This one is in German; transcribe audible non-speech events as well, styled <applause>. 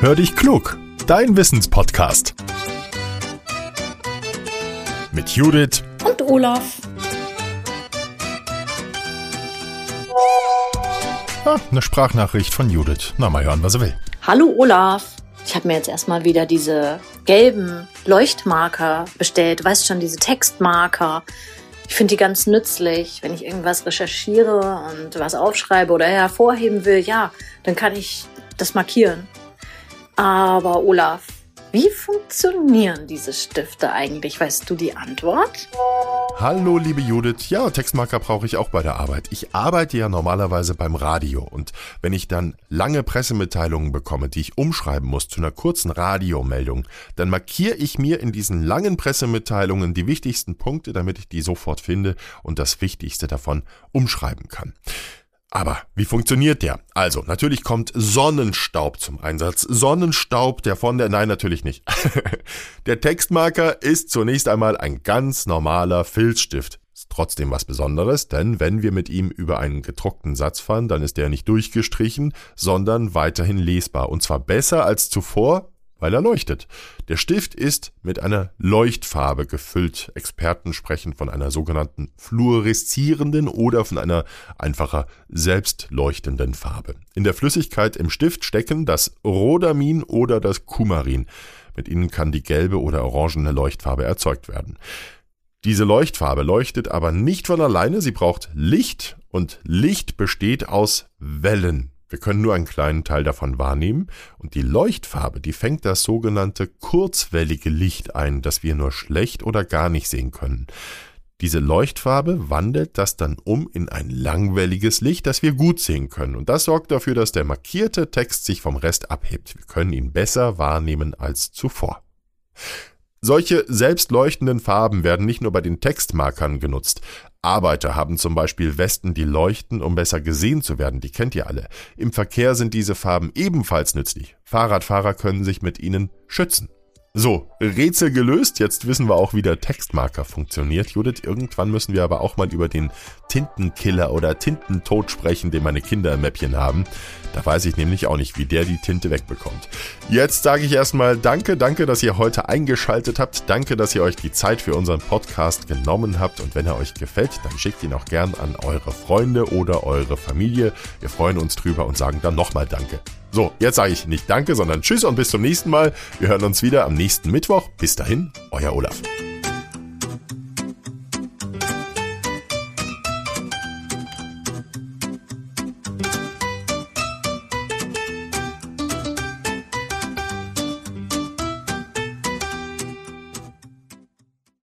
Hör dich klug, dein Wissenspodcast. Mit Judith und Olaf. Ah, eine Sprachnachricht von Judith. Na, mal hören, was er will. Hallo Olaf. Ich habe mir jetzt erstmal wieder diese gelben Leuchtmarker bestellt. Du weißt schon, diese Textmarker. Ich finde die ganz nützlich, wenn ich irgendwas recherchiere und was aufschreibe oder hervorheben will. Ja, dann kann ich das markieren. Aber Olaf, wie funktionieren diese Stifte eigentlich? Weißt du die Antwort? Hallo, liebe Judith. Ja, Textmarker brauche ich auch bei der Arbeit. Ich arbeite ja normalerweise beim Radio und wenn ich dann lange Pressemitteilungen bekomme, die ich umschreiben muss zu einer kurzen Radiomeldung, dann markiere ich mir in diesen langen Pressemitteilungen die wichtigsten Punkte, damit ich die sofort finde und das Wichtigste davon umschreiben kann. Aber wie funktioniert der? Also, natürlich kommt Sonnenstaub zum Einsatz. Sonnenstaub, der von der, nein, natürlich nicht. <laughs> der Textmarker ist zunächst einmal ein ganz normaler Filzstift. Ist trotzdem was Besonderes, denn wenn wir mit ihm über einen gedruckten Satz fahren, dann ist der nicht durchgestrichen, sondern weiterhin lesbar. Und zwar besser als zuvor, weil er leuchtet. Der Stift ist mit einer Leuchtfarbe gefüllt. Experten sprechen von einer sogenannten fluoreszierenden oder von einer einfacher selbstleuchtenden Farbe. In der Flüssigkeit im Stift stecken das Rhodamin oder das Kumarin. Mit ihnen kann die gelbe oder orangene Leuchtfarbe erzeugt werden. Diese Leuchtfarbe leuchtet aber nicht von alleine, sie braucht Licht und Licht besteht aus Wellen. Wir können nur einen kleinen Teil davon wahrnehmen und die Leuchtfarbe, die fängt das sogenannte kurzwellige Licht ein, das wir nur schlecht oder gar nicht sehen können. Diese Leuchtfarbe wandelt das dann um in ein langwelliges Licht, das wir gut sehen können. Und das sorgt dafür, dass der markierte Text sich vom Rest abhebt. Wir können ihn besser wahrnehmen als zuvor. Solche selbstleuchtenden Farben werden nicht nur bei den Textmarkern genutzt. Arbeiter haben zum Beispiel Westen, die leuchten, um besser gesehen zu werden. Die kennt ihr alle. Im Verkehr sind diese Farben ebenfalls nützlich. Fahrradfahrer können sich mit ihnen schützen. So, Rätsel gelöst. Jetzt wissen wir auch, wie der Textmarker funktioniert. Judith, irgendwann müssen wir aber auch mal über den Tintenkiller oder Tintentod sprechen, den meine Kinder im Mäppchen haben. Da weiß ich nämlich auch nicht, wie der die Tinte wegbekommt. Jetzt sage ich erstmal Danke, danke, dass ihr heute eingeschaltet habt. Danke, dass ihr euch die Zeit für unseren Podcast genommen habt. Und wenn er euch gefällt, dann schickt ihn auch gern an eure Freunde oder eure Familie. Wir freuen uns drüber und sagen dann nochmal Danke. So, jetzt sage ich nicht Danke, sondern Tschüss und bis zum nächsten Mal. Wir hören uns wieder am nächsten Mittwoch. Bis dahin, euer Olaf.